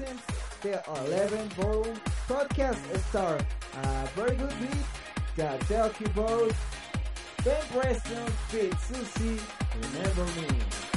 Present the 11 Borough podcast star. A very good beat that talk about Ben Preston, Fit Susie, Remember Me.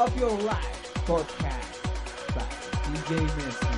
Of Your Life podcast by DJ Messi.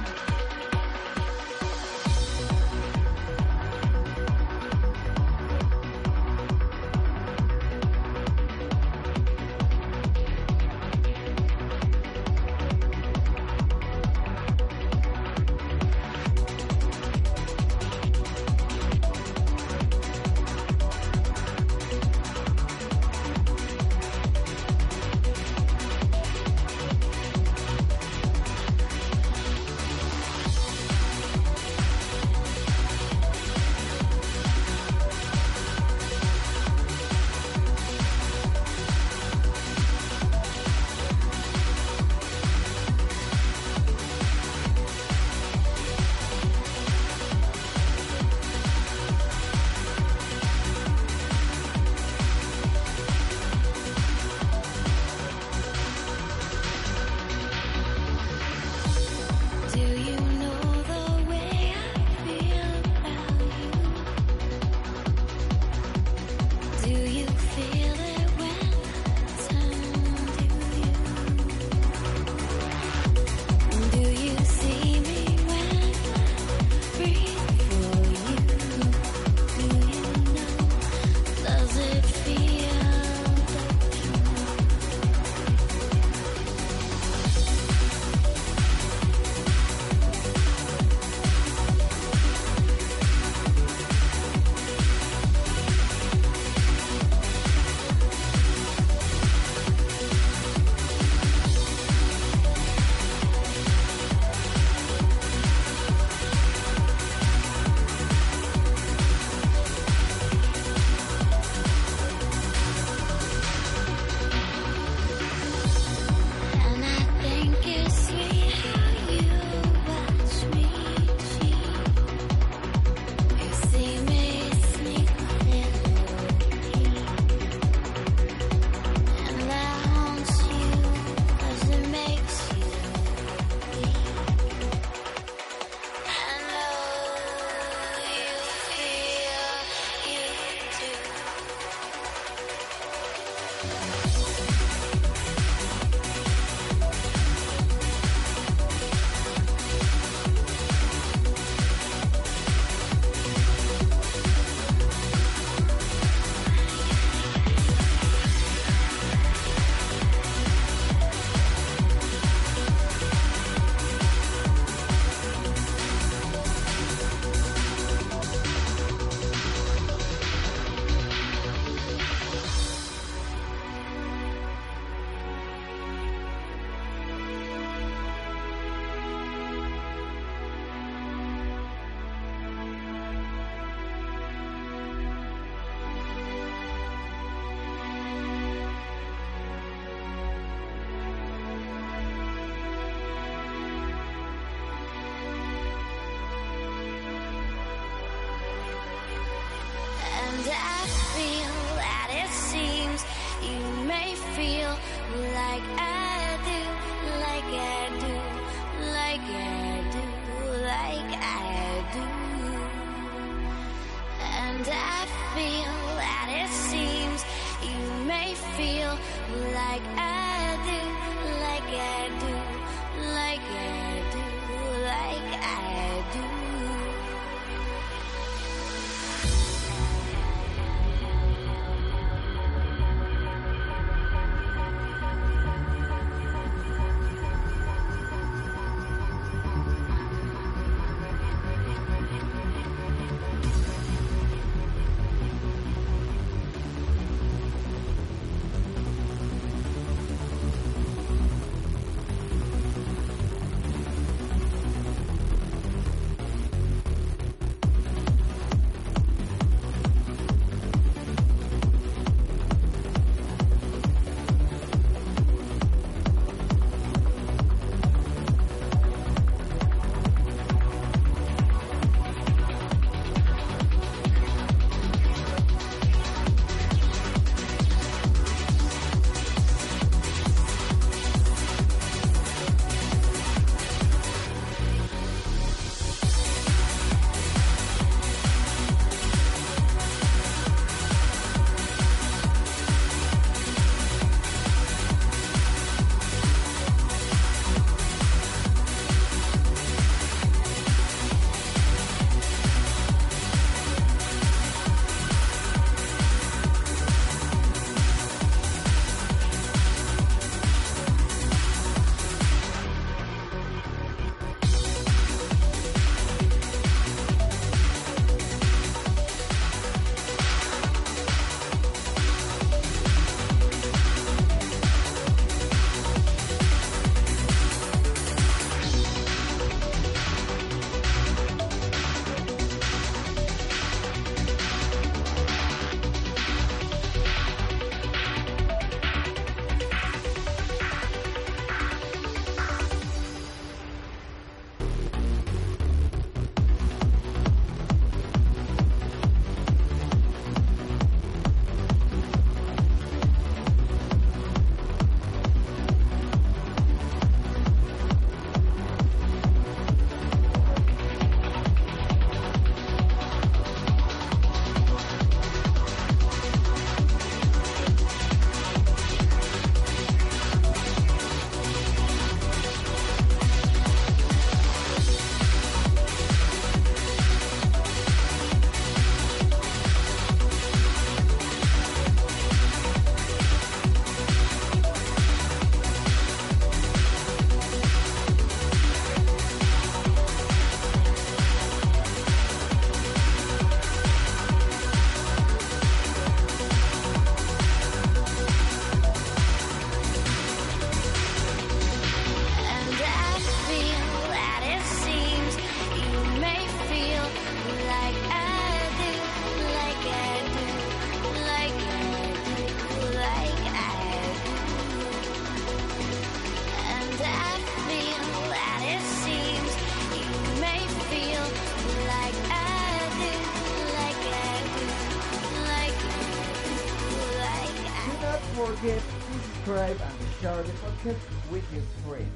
Forget to subscribe and share the podcast with your friends.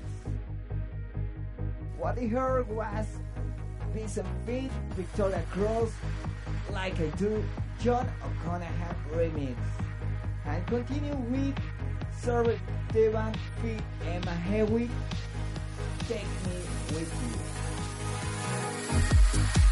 What you heard was Peace and Feet, Victoria Cross, Like I Do, John O'Connor remix. And continue with Sarah Devan feat Emma Hewitt, Take Me With You.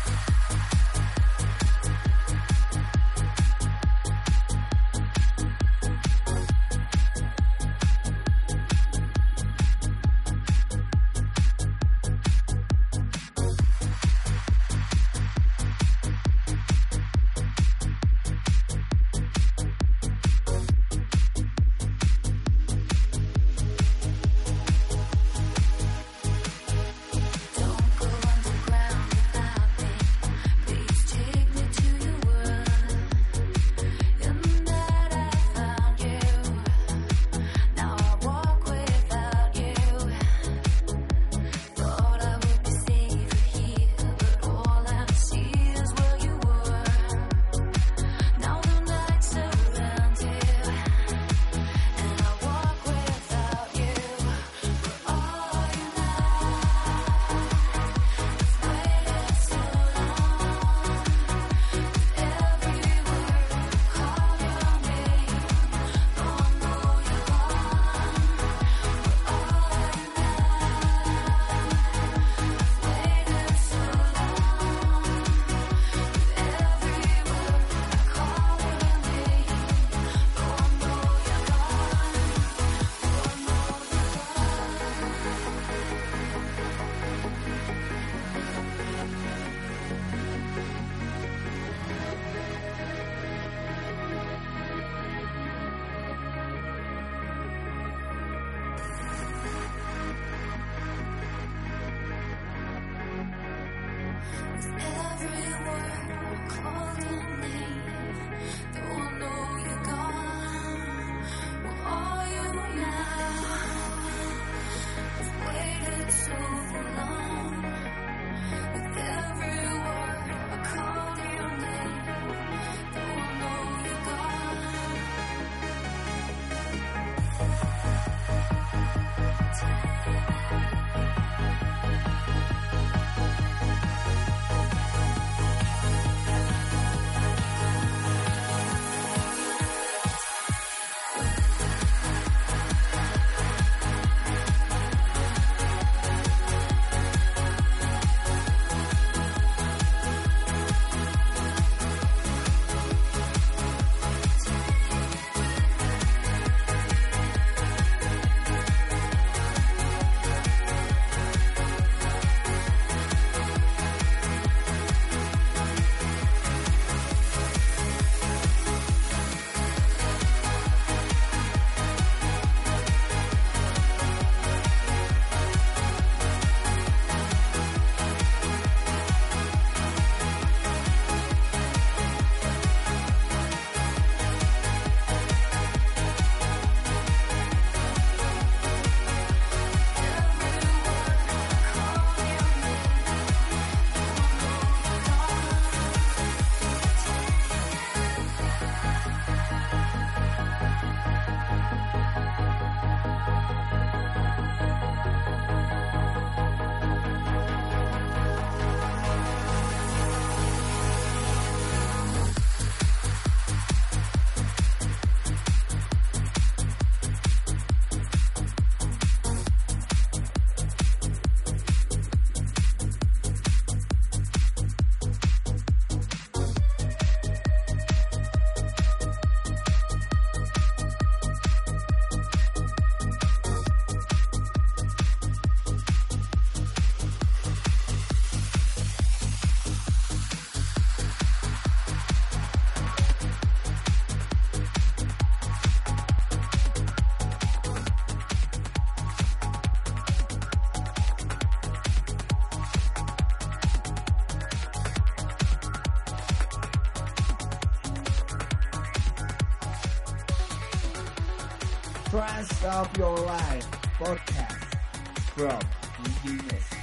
Your Life podcast from Ingenious.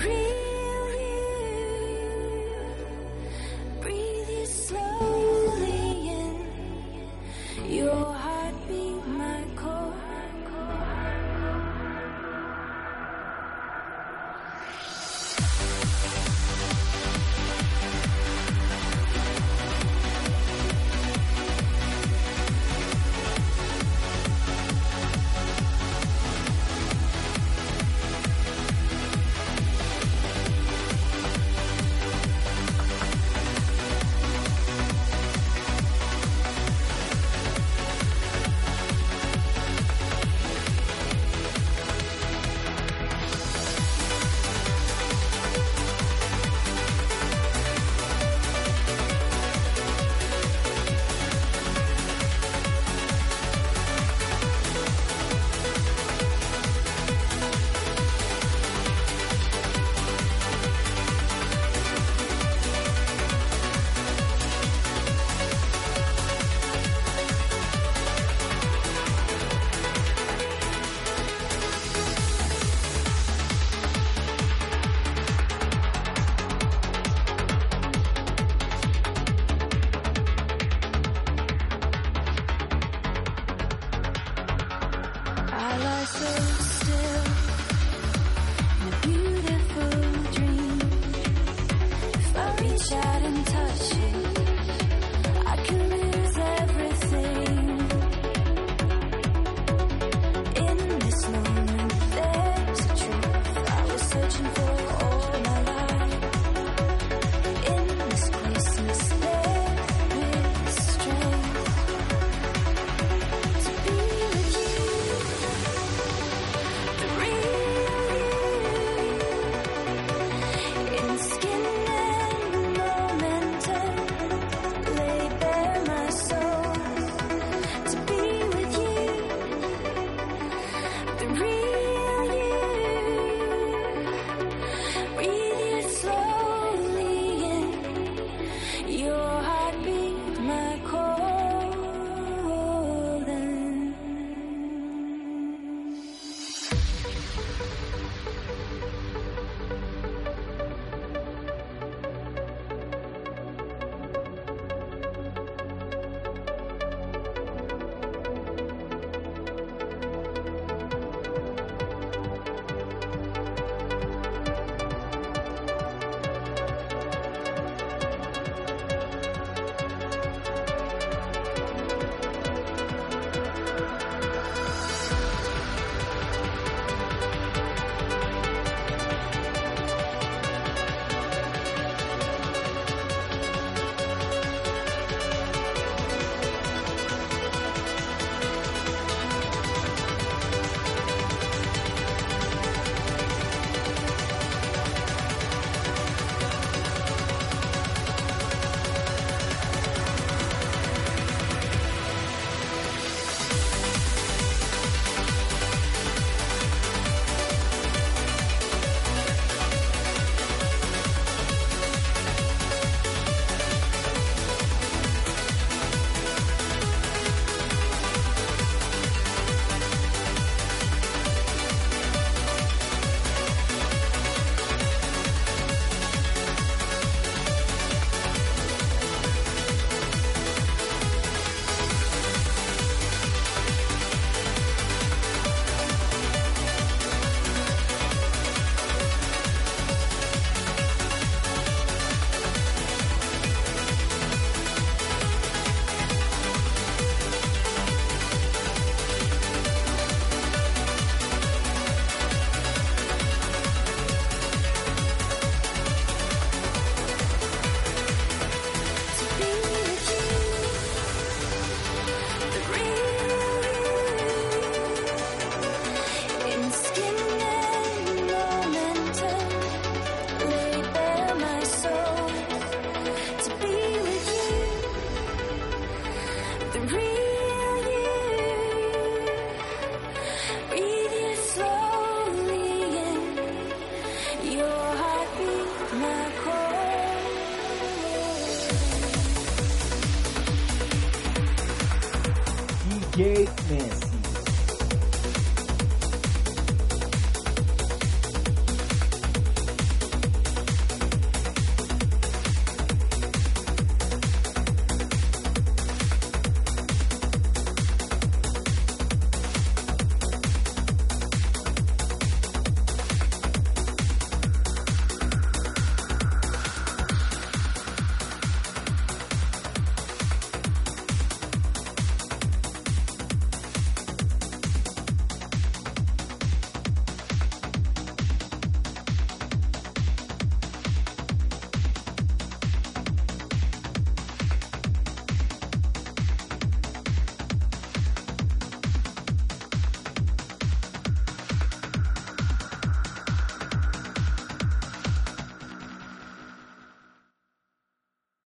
worry.